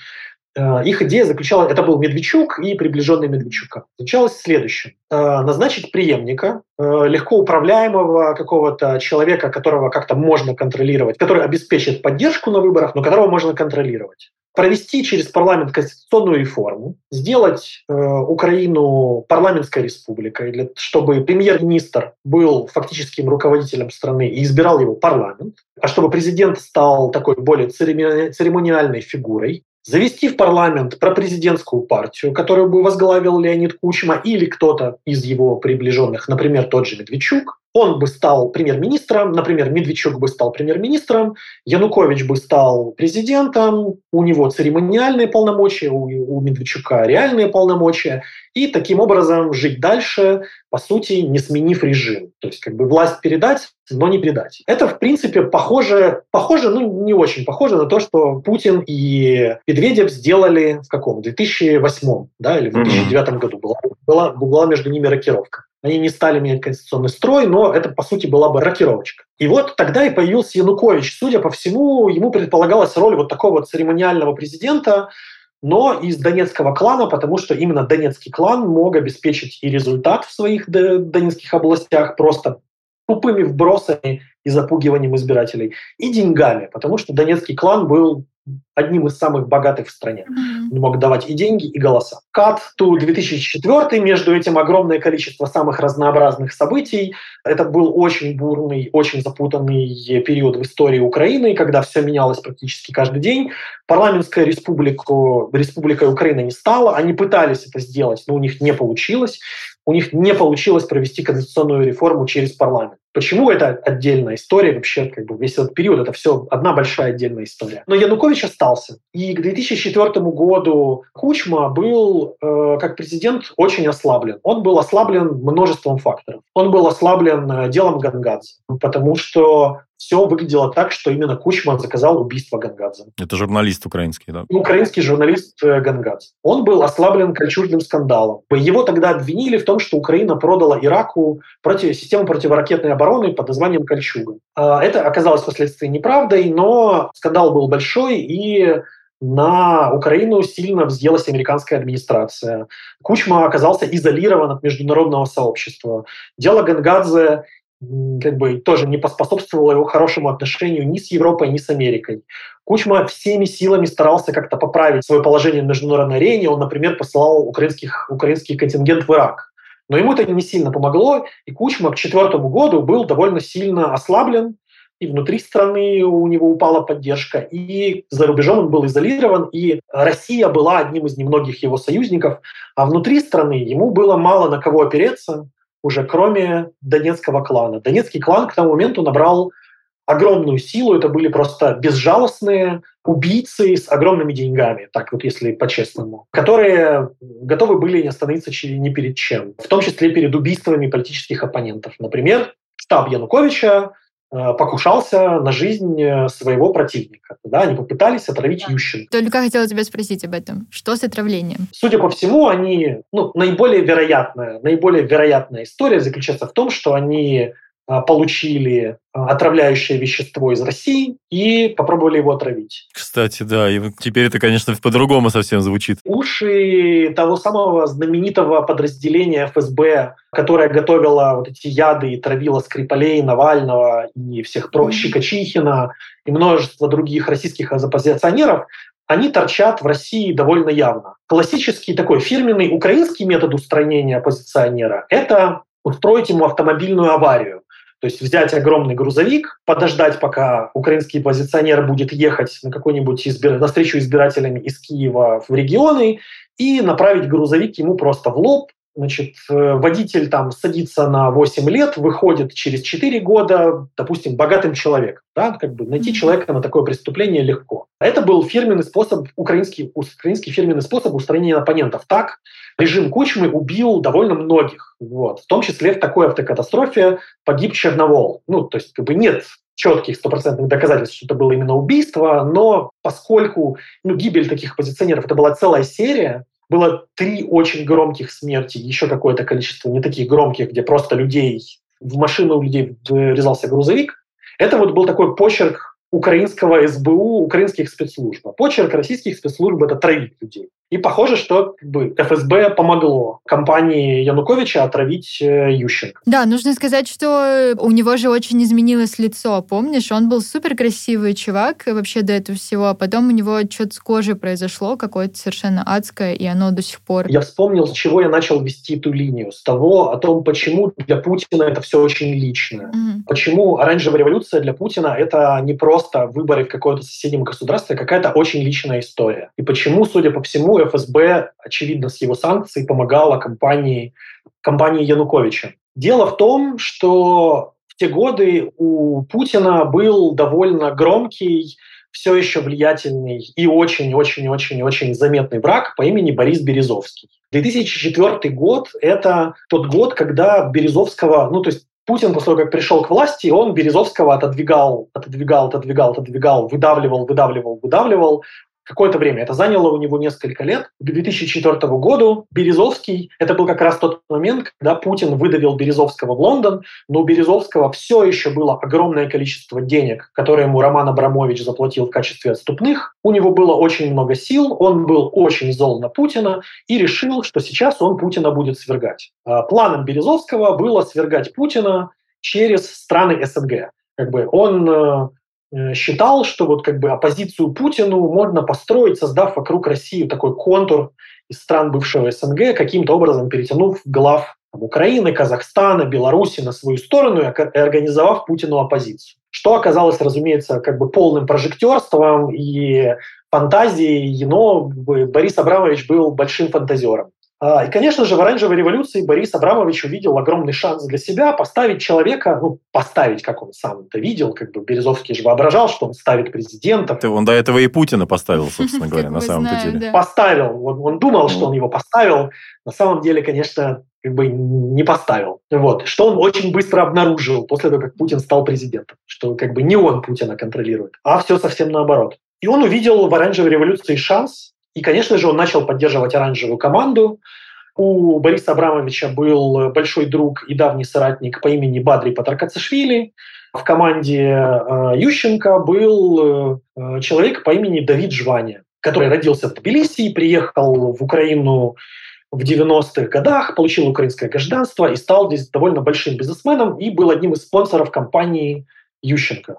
их идея заключалась, это был Медведчук и приближенный Медведчука, заключалась в. Э, назначить преемника, э, легко управляемого какого-то человека, которого как-то можно контролировать, который обеспечит поддержку на выборах, но которого можно контролировать. Провести через парламент конституционную реформу, сделать э, Украину парламентской республикой, для, чтобы премьер-министр был фактическим руководителем страны и избирал его парламент, а чтобы президент стал такой более церемониальной фигурой, завести в парламент пропрезидентскую партию, которую бы возглавил Леонид Кучма или кто-то из его приближенных, например, тот же Медведчук, он бы стал премьер-министром, например, Медведчук бы стал премьер-министром, Янукович бы стал президентом, у него церемониальные полномочия, у, у Медведчука реальные полномочия, и таким образом жить дальше, по сути, не сменив режим. То есть как бы власть передать, но не передать. Это, в принципе, похоже, похоже, ну не очень похоже на то, что Путин и Медведев сделали в каком? 2008 да, или в 2009 mm-hmm. году. Была, была, была между ними рокировка. Они не стали менять конституционный строй, но это, по сути, была бы рокировочка. И вот тогда и появился Янукович. Судя по всему, ему предполагалась роль вот такого церемониального президента, но из донецкого клана, потому что именно донецкий клан мог обеспечить и результат в своих донецких областях просто тупыми вбросами и запугиванием избирателей, и деньгами, потому что донецкий клан был одним из самых богатых в стране. Mm-hmm. Он мог давать и деньги, и голоса. Кат ту 2004 между этим огромное количество самых разнообразных событий. Это был очень бурный, очень запутанный период в истории Украины, когда все менялось практически каждый день. Парламентская республика, республика Украина не стала. Они пытались это сделать, но у них не получилось. У них не получилось провести конституционную реформу через парламент. Почему это отдельная история вообще, как бы весь этот период, это все одна большая отдельная история. Но Янукович остался. И к 2004 году Кучма был э, как президент очень ослаблен. Он был ослаблен множеством факторов. Он был ослаблен э, делом Гангадзе, потому что все выглядело так, что именно Кучма заказал убийство Гангадзе. Это журналист украинский, да? Украинский журналист э, Гангадзе. Он был ослаблен кольчужным скандалом. Его тогда обвинили в том, что Украина продала Ираку против, систему противоракетной обороны под названием «Кольчуга». А, это оказалось впоследствии неправдой, но скандал был большой, и на Украину сильно взъелась американская администрация. Кучма оказался изолирован от международного сообщества. Дело Гангадзе как бы тоже не поспособствовало его хорошему отношению ни с Европой, ни с Америкой. Кучма всеми силами старался как-то поправить свое положение на международной арене. Он, например, посылал украинских, украинский контингент в Ирак. Но ему это не сильно помогло, и Кучма к четвертому году был довольно сильно ослаблен, и внутри страны у него упала поддержка, и за рубежом он был изолирован, и Россия была одним из немногих его союзников, а внутри страны ему было мало на кого опереться, уже кроме донецкого клана. Донецкий клан к тому моменту набрал огромную силу, это были просто безжалостные убийцы с огромными деньгами, так вот если по-честному, которые готовы были не остановиться ни перед чем, в том числе перед убийствами политических оппонентов. Например, штаб Януковича Э, покушался на жизнь э, своего противника. Да, они попытались отравить да. Ющенко. Только хотела тебя спросить об этом. Что с отравлением? Судя по всему, они, ну, наиболее вероятная, наиболее вероятная история заключается в том, что они получили а, отравляющее вещество из России и попробовали его отравить. Кстати, да, и теперь это, конечно, по-другому совсем звучит. Уши того самого знаменитого подразделения ФСБ, которое готовило вот эти яды и травило Скрипалей, Навального и всех про Щекочихина и множество других российских оппозиционеров, они торчат в России довольно явно. Классический такой фирменный украинский метод устранения оппозиционера – это устроить ему автомобильную аварию. То есть взять огромный грузовик, подождать, пока украинский позиционер будет ехать на какой-нибудь избир... на встречу избирателями из Киева в регионы и направить грузовик ему просто в лоб, Значит, э, водитель там садится на 8 лет, выходит через 4 года, допустим, богатым человеком. Да? Как бы найти человека на такое преступление легко. Это был фирменный способ, украинский, украинский фирменный способ устранения оппонентов. Так режим Кучмы убил довольно многих. Вот. В том числе в такой автокатастрофе погиб Черновол. Ну, то есть как бы нет четких стопроцентных доказательств, что это было именно убийство, но поскольку ну, гибель таких позиционеров это была целая серия, было три очень громких смерти, еще какое-то количество не таких громких, где просто людей, в машину у людей врезался грузовик. Это вот был такой почерк украинского СБУ, украинских спецслужб. А почерк российских спецслужб — это травить людей. И похоже, что как бы, ФСБ помогло компании Януковича отравить э, Ющенко. Да, нужно сказать, что у него же очень изменилось лицо. Помнишь, он был супер красивый чувак вообще до этого всего, а потом у него что-то с кожей произошло, какое-то совершенно адское, и оно до сих пор... Я вспомнил, с чего я начал вести эту линию. С того, о том, почему для Путина это все очень личное. Mm-hmm. Почему оранжевая революция для Путина это не просто выборы в какое-то соседнем государстве, а какая-то очень личная история. И почему, судя по всему, ФСБ, очевидно, с его санкций помогала компании, компании Януковича. Дело в том, что в те годы у Путина был довольно громкий, все еще влиятельный и очень-очень-очень-очень заметный враг по имени Борис Березовский. 2004 год – это тот год, когда Березовского, ну то есть Путин после того, как пришел к власти, он Березовского отодвигал, отодвигал, отодвигал, отодвигал, выдавливал, выдавливал, выдавливал какое-то время. Это заняло у него несколько лет. К 2004 году Березовский, это был как раз тот момент, когда Путин выдавил Березовского в Лондон, но у Березовского все еще было огромное количество денег, которые ему Роман Абрамович заплатил в качестве отступных. У него было очень много сил, он был очень зол на Путина и решил, что сейчас он Путина будет свергать. А, планом Березовского было свергать Путина через страны СНГ. Как бы он э, считал, что вот как бы оппозицию Путину можно построить, создав вокруг России такой контур из стран бывшего СНГ, каким-то образом перетянув глав там, Украины, Казахстана, Беларуси на свою сторону и организовав Путину оппозицию. Что оказалось, разумеется, как бы полным прожектерством и фантазией, но Борис Абрамович был большим фантазером. А, и, конечно же, в оранжевой революции Борис Абрамович увидел огромный шанс для себя поставить человека, ну, поставить, как он сам это видел, как бы Березовский же воображал, что он ставит президента. Он до этого и Путина поставил, собственно говоря, на самом деле. Поставил. Он думал, что он его поставил. На самом деле, конечно, как бы не поставил. Вот. Что он очень быстро обнаружил после того, как Путин стал президентом. Что как бы не он Путина контролирует, а все совсем наоборот. И он увидел в оранжевой революции шанс и, конечно же, он начал поддерживать оранжевую команду. У Бориса Абрамовича был большой друг и давний соратник по имени Бадри Патаркацишвили. В команде э, Ющенко был э, человек по имени Давид Жваня, который родился в Тбилиси, приехал в Украину в 90-х годах, получил украинское гражданство и стал здесь довольно большим бизнесменом и был одним из спонсоров компании Ющенко.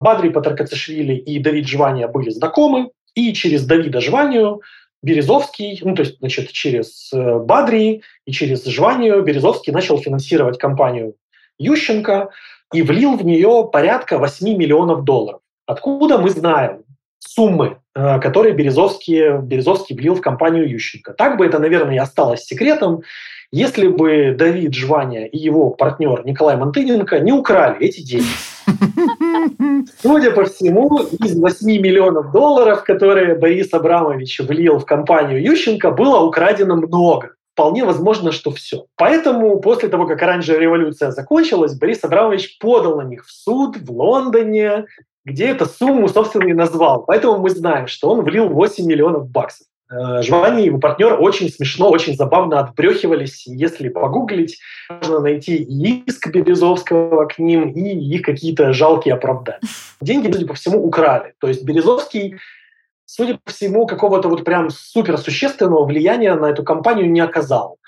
Бадри Патаркацишвили и Давид Жвания были знакомы, и через Давида Жванию Березовский, ну то есть значит, через э, Бадри и через Жванию Березовский начал финансировать компанию Ющенко и влил в нее порядка 8 миллионов долларов. Откуда мы знаем суммы, э, которые Березовский, Березовский влил в компанию Ющенко? Так бы это, наверное, и осталось секретом, если бы Давид Жваня и его партнер Николай Мантыненко не украли эти деньги. Судя по всему, из 8 миллионов долларов, которые Борис Абрамович влил в компанию Ющенко, было украдено много. Вполне возможно, что все. Поэтому после того, как оранжевая революция закончилась, Борис Абрамович подал на них в суд в Лондоне, где эту сумму, собственно, и назвал. Поэтому мы знаем, что он влил 8 миллионов баксов. Э, Жвани и его партнер очень смешно, очень забавно отбрехивались. Если погуглить, можно найти и иск Березовского к ним, и их какие-то жалкие оправдания. Деньги, судя по всему, украли. То есть Березовский, судя по всему, какого-то вот прям суперсущественного влияния на эту компанию не оказал.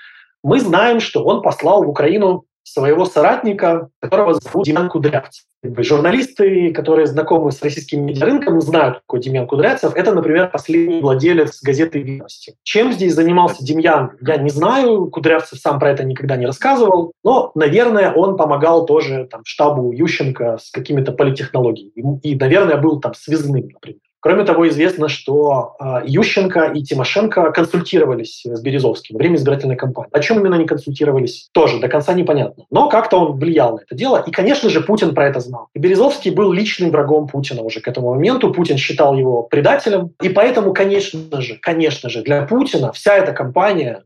Мы знаем, что он послал в Украину своего соратника, которого зовут Демьян Кудрявцев. Журналисты, которые знакомы с российским медиарынком, знают, какой Демьян Кудрявцев. Это, например, последний владелец газеты «Видности». Чем здесь занимался Демьян, я не знаю. Кудрявцев сам про это никогда не рассказывал. Но, наверное, он помогал тоже там, штабу Ющенко с какими-то политтехнологиями. И, наверное, был там связным, например. Кроме того, известно, что э, Ющенко и Тимошенко консультировались с Березовским во время избирательной кампании. О чем именно они консультировались, тоже до конца непонятно. Но как-то он влиял на это дело. И, конечно же, Путин про это знал. И Березовский был личным врагом Путина уже к этому моменту. Путин считал его предателем. И поэтому, конечно же, конечно же, для Путина вся эта кампания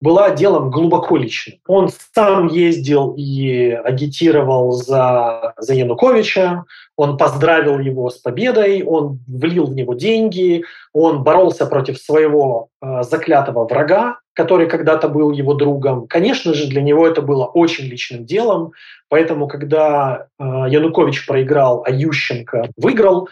была делом глубоко личным. Он сам ездил и агитировал за, за Януковича, он поздравил его с победой, он влил в него деньги, он боролся против своего э, заклятого врага, который когда-то был его другом. Конечно же, для него это было очень личным делом, поэтому когда э, Янукович проиграл, а Ющенко выиграл,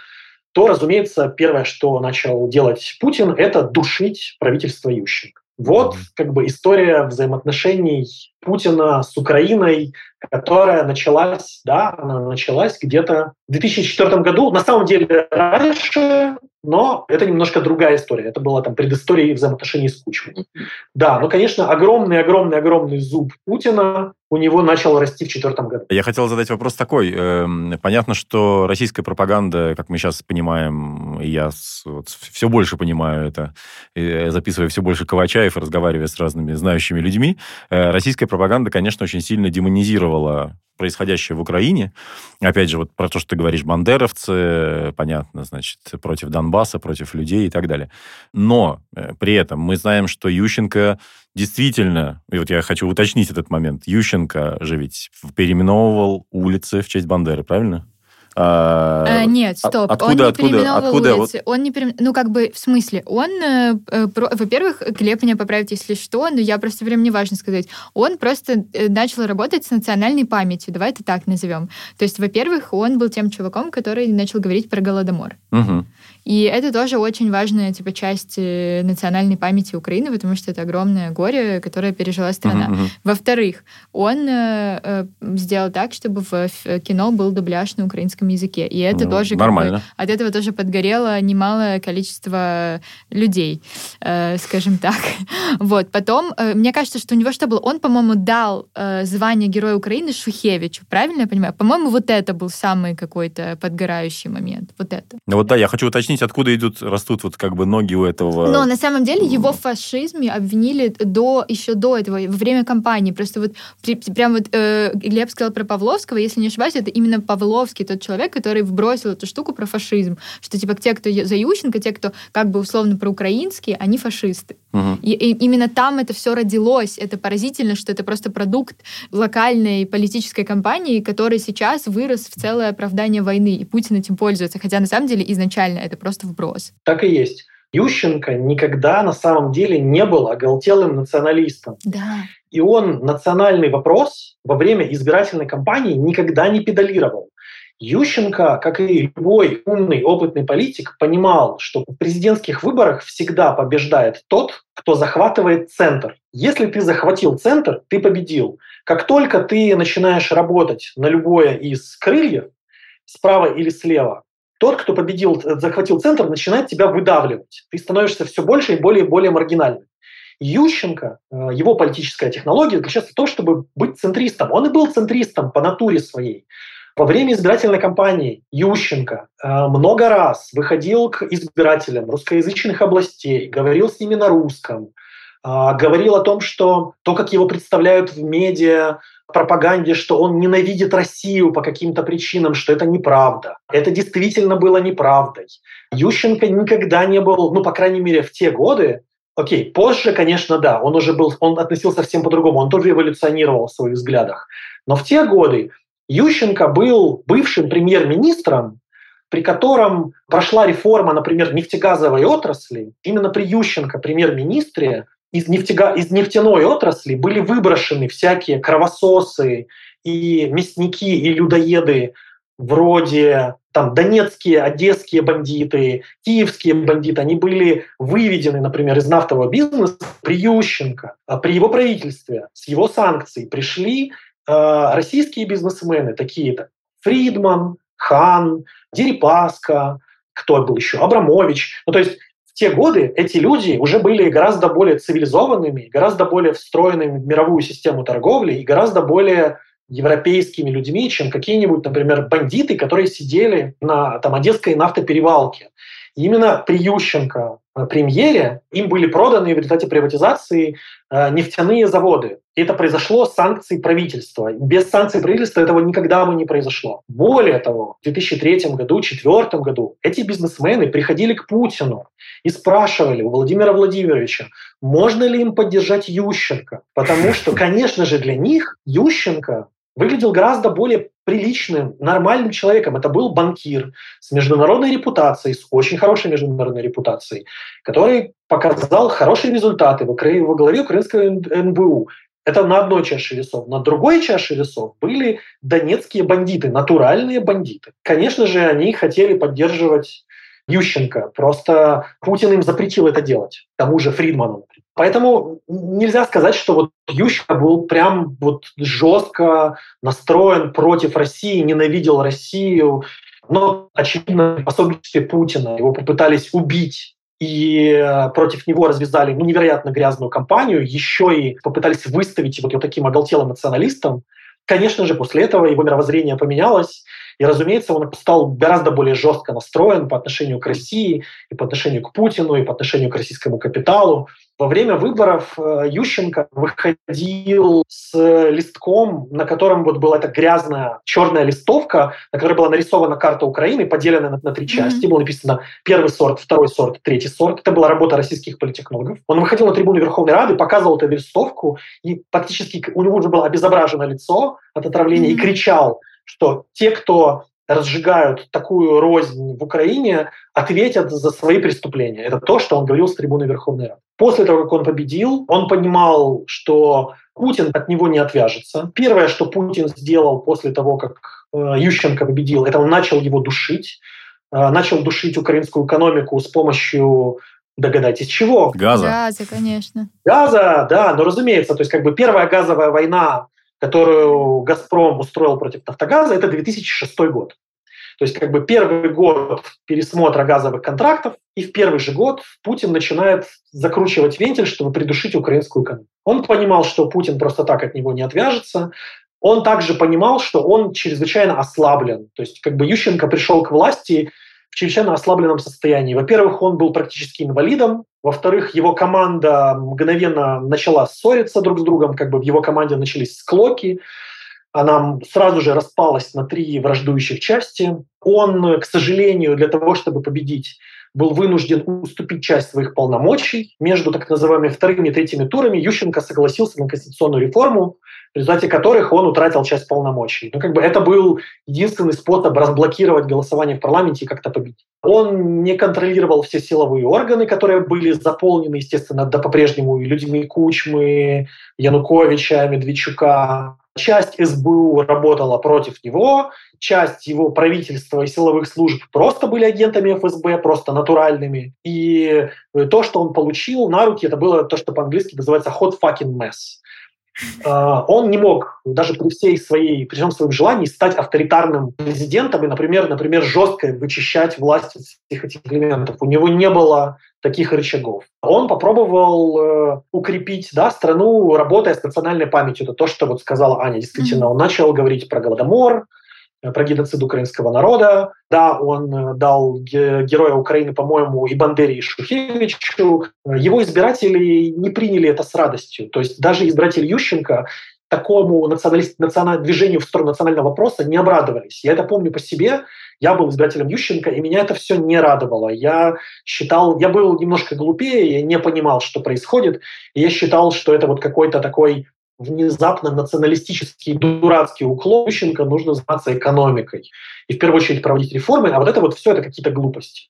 то, разумеется, первое, что начал делать Путин, это душить правительство Ющенко. Вот как бы история взаимоотношений Путина с Украиной, которая началась, да, она началась где-то в 2004 году. На самом деле раньше, но это немножко другая история. Это была там предыстория взаимоотношений с Кучмой. Да, но, конечно, огромный-огромный-огромный зуб Путина у него начал расти в четвертом году. Я хотел задать вопрос такой. Эм, понятно, что российская пропаганда, как мы сейчас понимаем, я вот, все больше понимаю это, записывая все больше Ковачаев и разговаривая с разными знающими людьми, э, российская пропаганда, конечно, очень сильно демонизировала происходящее в Украине. Опять же, вот про то, что ты говоришь, бандеровцы, понятно, значит, против Донбасса, против людей и так далее. Но э, при этом мы знаем, что Ющенко действительно, и вот я хочу уточнить этот момент, Ющенко же ведь переименовывал улицы в честь Бандеры, правильно? А, а, нет, стоп. Откуда, он не откуда, переименовывал откуда, улицы. Вот... Он не пере... Ну, как бы, в смысле, он, э, э, про... во-первых, Глеб меня поправит, если что, но я просто прям не важно сказать. Он просто э, начал работать с национальной памятью, давай это так назовем. То есть, во-первых, он был тем чуваком, который начал говорить про Голодомор. Угу. И это тоже очень важная типа, часть э, национальной памяти Украины, потому что это огромное горе, которое пережила страна. Uh-huh, Во-вторых, он э, э, сделал так, чтобы в, в кино был дубляж на украинском языке. И это ну, тоже... Нормально. Как бы, от этого тоже подгорело немалое количество людей, э, скажем так. вот. Потом, э, мне кажется, что у него что было? Он, по-моему, дал э, звание Героя Украины Шухевичу. Правильно я понимаю? По-моему, вот это был самый какой-то подгорающий момент. Вот это. Ну вот да, я хочу уточнить, объяснить, откуда идут, растут вот как бы ноги у этого... Но на самом деле его в фашизме обвинили до, еще до этого, во время кампании. Просто вот прям вот э, Глеб сказал про Павловского, если не ошибаюсь, это именно Павловский, тот человек, который вбросил эту штуку про фашизм. Что типа те, кто за Ющенко, те, кто как бы условно проукраинские, они фашисты. Угу. И, и именно там это все родилось. Это поразительно, что это просто продукт локальной политической кампании, который сейчас вырос в целое оправдание войны, и Путин этим пользуется. Хотя на самом деле изначально это просто вброс. Так и есть. Ющенко никогда на самом деле не был оголтелым националистом. Да. И он национальный вопрос во время избирательной кампании никогда не педалировал. Ющенко, как и любой умный, опытный политик, понимал, что в президентских выборах всегда побеждает тот, кто захватывает центр. Если ты захватил центр, ты победил. Как только ты начинаешь работать на любое из крыльев, справа или слева, тот, кто победил, захватил центр, начинает тебя выдавливать. Ты становишься все больше и более и более маргинальным. Ющенко, э, его политическая технология заключается в том, чтобы быть центристом. Он и был центристом по натуре своей. Во время избирательной кампании Ющенко э, много раз выходил к избирателям русскоязычных областей, говорил с ними на русском, э, говорил о том, что то, как его представляют в медиа, пропаганде, что он ненавидит Россию по каким-то причинам, что это неправда. Это действительно было неправдой. Ющенко никогда не был, ну, по крайней мере, в те годы, Окей, позже, конечно, да, он уже был, он относился совсем по-другому, он тоже эволюционировал в своих взглядах. Но в те годы Ющенко был бывшим премьер-министром, при котором прошла реформа, например, нефтегазовой отрасли. Именно при Ющенко, премьер-министре, из, нефтега, из нефтяной отрасли были выброшены всякие кровососы и мясники и людоеды вроде там донецкие, одесские бандиты, киевские бандиты, они были выведены, например, из нафтового бизнеса при Ющенко, а при его правительстве, с его санкций пришли российские бизнесмены, такие-то Фридман, Хан, Дерипаска, кто был еще, Абрамович. Ну, то есть в те годы эти люди уже были гораздо более цивилизованными, гораздо более встроенными в мировую систему торговли и гораздо более европейскими людьми, чем какие-нибудь, например, бандиты, которые сидели на там, Одесской нафтоперевалке. Именно при Ющенко э, премьере им были проданы в результате приватизации э, нефтяные заводы. Это произошло с санкций правительства. Без санкций правительства этого никогда бы не произошло. Более того, в 2003 году, 2004 году эти бизнесмены приходили к Путину и спрашивали у Владимира Владимировича, можно ли им поддержать Ющенко. Потому что, конечно же, для них Ющенко выглядел гораздо более приличным, нормальным человеком. Это был банкир с международной репутацией, с очень хорошей международной репутацией, который показал хорошие результаты во главе украинского НБУ. Это на одной чаше весов. На другой чаше весов были донецкие бандиты, натуральные бандиты. Конечно же, они хотели поддерживать Ющенко. Просто Путин им запретил это делать. Тому же Фридману. Поэтому нельзя сказать, что вот Ющенко был прям вот жестко настроен против России, ненавидел Россию. Но, очевидно, в особенности Путина. Его попытались убить и э, против него развязали ну, невероятно грязную кампанию, еще и попытались выставить его вот таким оголтелым националистом. Конечно же, после этого его мировоззрение поменялось, и, разумеется, он стал гораздо более жестко настроен по отношению к России, и по отношению к Путину, и по отношению к российскому капиталу. Во время выборов э, Ющенко выходил с листком, на котором вот была эта грязная черная листовка, на которой была нарисована карта Украины, поделенная на, на три части. Mm-hmm. Было написано первый сорт, второй сорт, третий сорт. Это была работа российских политтехнологов. Он выходил на трибуну Верховной Рады, показывал эту листовку, и фактически у него уже было обезображено лицо от отравления, mm-hmm. и кричал, что те, кто разжигают такую рознь в Украине, ответят за свои преступления. Это то, что он говорил с трибуны Верховной Рады. После того, как он победил, он понимал, что Путин от него не отвяжется. Первое, что Путин сделал после того, как э, Ющенко победил, это он начал его душить. Э, начал душить украинскую экономику с помощью Догадайтесь, чего? Газа. Газа, конечно. Газа, да, но разумеется. То есть как бы первая газовая война, которую «Газпром» устроил против «Нафтогаза», это 2006 год. То есть как бы первый год пересмотра газовых контрактов, и в первый же год Путин начинает закручивать вентиль, чтобы придушить украинскую экономику. Он понимал, что Путин просто так от него не отвяжется. Он также понимал, что он чрезвычайно ослаблен. То есть как бы Ющенко пришел к власти в чрезвычайно ослабленном состоянии. Во-первых, он был практически инвалидом. Во-вторых, его команда мгновенно начала ссориться друг с другом, как бы в его команде начались склоки. Она сразу же распалась на три враждующих части. Он, к сожалению, для того, чтобы победить, был вынужден уступить часть своих полномочий. Между так называемыми вторыми и третьими турами Ющенко согласился на конституционную реформу, в результате которых он утратил часть полномочий. Ну, как бы это был единственный способ разблокировать голосование в парламенте и как-то победить. Он не контролировал все силовые органы, которые были заполнены, естественно, да, по-прежнему людьми Кучмы, Януковича, Медведчука. Часть СБУ работала против него, часть его правительства и силовых служб просто были агентами ФСБ, просто натуральными. И то, что он получил на руки, это было то, что по-английски называется hot fucking mess. А, он не мог даже при всей своей, при всем своем желании стать авторитарным президентом и, например, например, жестко вычищать власть из всех этих элементов. У него не было таких рычагов. Он попробовал э, укрепить да, страну, работая с национальной памятью. Это то, что вот сказала Аня. Действительно, он начал говорить про Голодомор, про геноцид украинского народа. Да, он э, дал героя Украины, по-моему, и Бандере, и Шухевичу. Его избиратели не приняли это с радостью. То есть даже избиратели Ющенко такому националист, националь, движению в сторону национального вопроса не обрадовались. Я это помню по себе. Я был избирателем Ющенко, и меня это все не радовало. Я считал, я был немножко глупее, я не понимал, что происходит, и я считал, что это вот какой-то такой внезапно националистический дурацкий уклон Ющенко нужно заниматься экономикой и в первую очередь проводить реформы, а вот это вот все это какие-то глупости.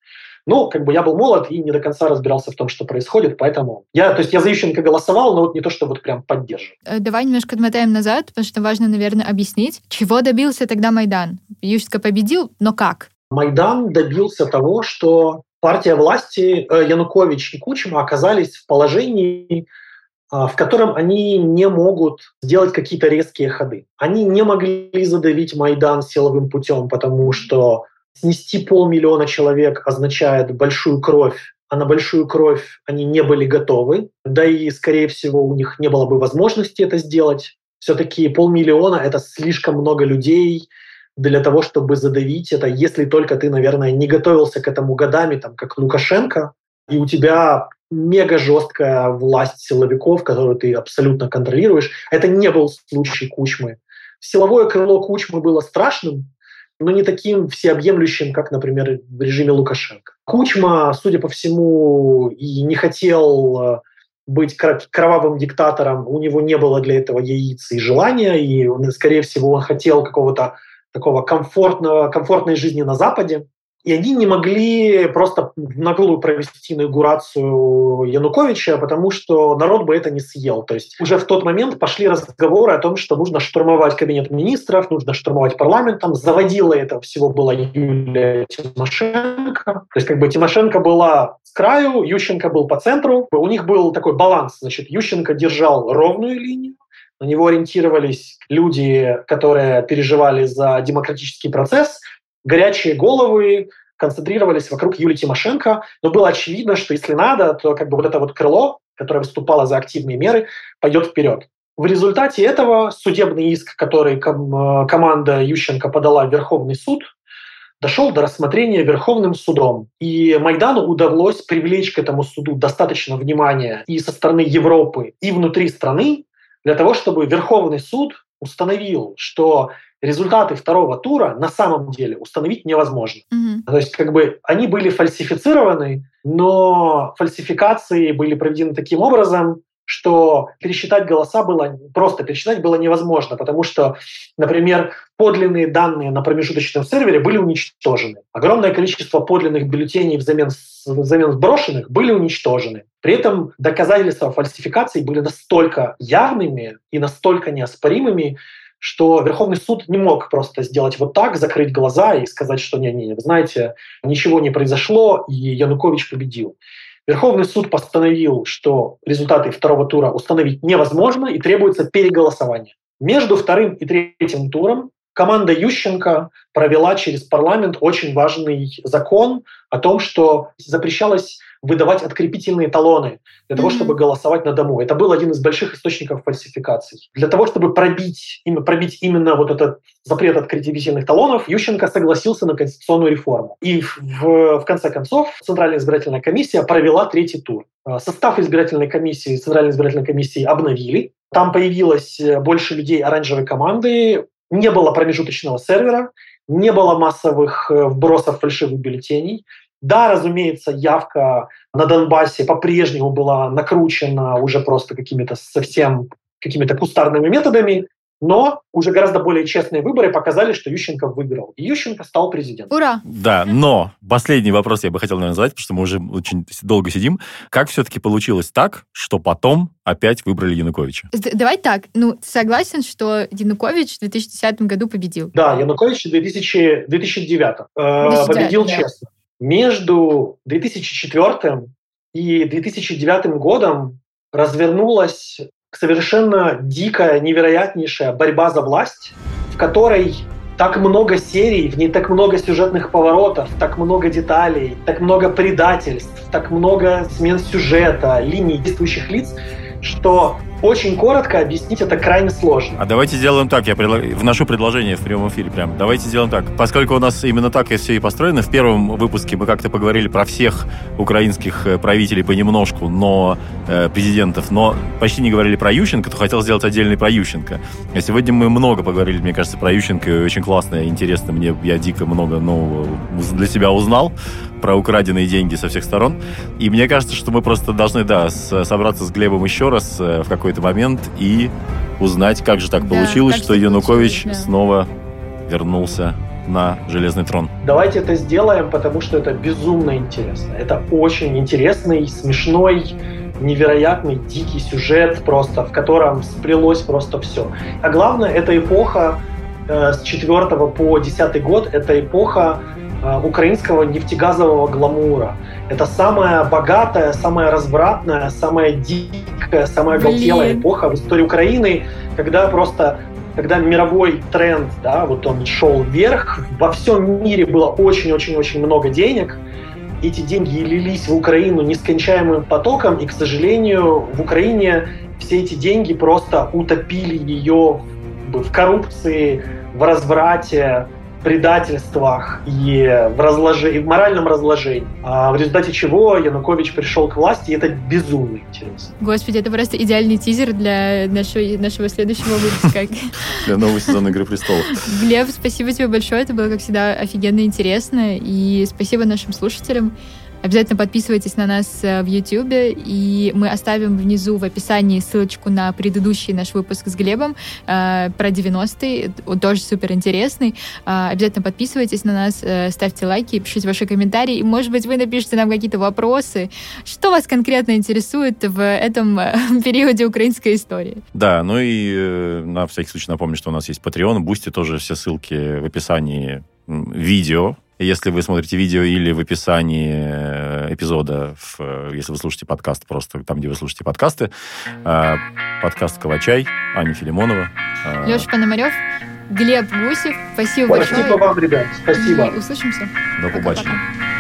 Ну, как бы я был молод и не до конца разбирался в том, что происходит, поэтому я, то есть я за Ющенко голосовал, но вот не то, что вот прям поддерживаю. Э, давай немножко отмотаем назад, потому что важно, наверное, объяснить, чего добился тогда Майдан. Ющенко победил, но как? Майдан добился того, что партия власти э, Янукович и Кучма оказались в положении, в котором они не могут сделать какие-то резкие ходы. Они не могли задавить Майдан силовым путем, потому что снести полмиллиона человек означает большую кровь, а на большую кровь они не были готовы, да и, скорее всего, у них не было бы возможности это сделать. Все-таки полмиллиона — это слишком много людей для того, чтобы задавить это, если только ты, наверное, не готовился к этому годами, там, как Лукашенко, и у тебя мега жесткая власть силовиков, которую ты абсолютно контролируешь. Это не был случай Кучмы. Силовое крыло Кучмы было страшным, но не таким всеобъемлющим, как, например, в режиме Лукашенко. Кучма, судя по всему, и не хотел э, быть кровавым диктатором, у него не было для этого яиц и желания, и, скорее всего, он хотел какого-то такого комфортного, комфортной жизни на Западе. И они не могли просто наглую провести инаугурацию Януковича, потому что народ бы это не съел. То есть уже в тот момент пошли разговоры о том, что нужно штурмовать кабинет министров, нужно штурмовать парламент. Там заводила этого всего была Юлия Тимошенко. То есть как бы Тимошенко была с краю, Ющенко был по центру. У них был такой баланс. Значит, Ющенко держал ровную линию, на него ориентировались люди, которые переживали за демократический процесс – горячие головы концентрировались вокруг Юлии Тимошенко, но было очевидно, что если надо, то как бы вот это вот крыло, которое выступало за активные меры, пойдет вперед. В результате этого судебный иск, который ком- э, команда Ющенко подала в Верховный суд, дошел до рассмотрения Верховным судом. И Майдану удалось привлечь к этому суду достаточно внимания и со стороны Европы, и внутри страны, для того, чтобы Верховный суд установил, что результаты второго тура на самом деле установить невозможно. Mm-hmm. То есть как бы они были фальсифицированы, но фальсификации были проведены таким образом, что пересчитать голоса было просто пересчитать было невозможно, потому что, например, подлинные данные на промежуточном сервере были уничтожены. Огромное количество подлинных бюллетеней взамен, взамен сброшенных были уничтожены. При этом доказательства фальсификации были настолько явными и настолько неоспоримыми, что Верховный суд не мог просто сделать вот так, закрыть глаза и сказать, что не-не, вы знаете, ничего не произошло, и Янукович победил. Верховный суд постановил, что результаты второго тура установить невозможно и требуется переголосование. Между вторым и третьим туром команда Ющенко провела через парламент очень важный закон о том, что запрещалось выдавать открепительные талоны для того, чтобы голосовать на дому. Это был один из больших источников фальсификаций. Для того, чтобы пробить, именно, пробить именно вот этот запрет открепительных талонов, Ющенко согласился на конституционную реформу. И в, в конце концов Центральная избирательная комиссия провела третий тур. А, состав избирательной комиссии, Центральной избирательной комиссии обновили. Там появилось э, больше людей оранжевой команды, не было промежуточного сервера, не было массовых э, вбросов фальшивых бюллетеней. Да, разумеется, явка на Донбассе по-прежнему была накручена уже просто какими-то совсем какими-то кустарными методами, но уже гораздо более честные выборы показали, что Ющенко выиграл. И Ющенко стал президентом. Ура! Да, но последний вопрос я бы хотел, наверное, задать, потому что мы уже очень долго сидим. Как все-таки получилось так, что потом опять выбрали Януковича? Давай так. Ну, согласен, что Янукович в 2010 году победил? Да, Янукович в 2000, 2009 э, 2009 победил да. честно. Между 2004 и 2009 годом развернулась совершенно дикая, невероятнейшая борьба за власть, в которой так много серий, в ней так много сюжетных поворотов, так много деталей, так много предательств, так много смен сюжета, линий действующих лиц, что очень коротко объяснить это крайне сложно. А давайте сделаем так, я предлаг... вношу предложение в прямом эфире прямо. Давайте сделаем так. Поскольку у нас именно так и все и построено, в первом выпуске мы как-то поговорили про всех украинских э, правителей понемножку, но э, президентов, но почти не говорили про Ющенко, то хотел сделать отдельный про Ющенко. А сегодня мы много поговорили, мне кажется, про Ющенко, очень классно, интересно мне, я дико много нового для себя узнал про украденные деньги со всех сторон. И мне кажется, что мы просто должны, да, собраться с Глебом еще раз э, в какой-то момент и узнать, как же так да, получилось, что Янукович да. снова вернулся на железный трон. Давайте это сделаем, потому что это безумно интересно. Это очень интересный, смешной, невероятный, дикий сюжет просто, в котором сплелось просто все. А главное, эта эпоха э, с 4 по 10 год, это эпоха украинского нефтегазового гламура. Это самая богатая, самая развратная, самая дикая, самая оголтелая эпоха в истории Украины, когда просто когда мировой тренд, да, вот он шел вверх, во всем мире было очень-очень-очень много денег, эти деньги лились в Украину нескончаемым потоком, и, к сожалению, в Украине все эти деньги просто утопили ее в коррупции, в разврате, предательствах и в, разложи... и в моральном разложении, а в результате чего Янукович пришел к власти, и это безумно интересно. Господи, это просто идеальный тизер для нашего, нашего следующего выпуска. Для нового сезона «Игры престолов». Глеб, спасибо тебе большое, это было, как всегда, офигенно интересно, и спасибо нашим слушателям. Обязательно подписывайтесь на нас э, в YouTube, и мы оставим внизу в описании ссылочку на предыдущий наш выпуск с Глебом э, про 90-е, он тоже супер интересный. Э, обязательно подписывайтесь на нас, э, ставьте лайки, пишите ваши комментарии, и, может быть, вы напишите нам какие-то вопросы. Что вас конкретно интересует в этом э, периоде украинской истории? Да, ну и э, на всякий случай напомню, что у нас есть Patreon, Бусти тоже все ссылки в описании видео если вы смотрите видео или в описании э, эпизода, в, э, если вы слушаете подкаст, просто там, где вы слушаете подкасты, э, подкаст «Калачай», Аня Филимонова. Леша Пономарев, Глеб Гусев, спасибо, спасибо большое. Спасибо вам, ребят, спасибо. И услышимся. До побачення.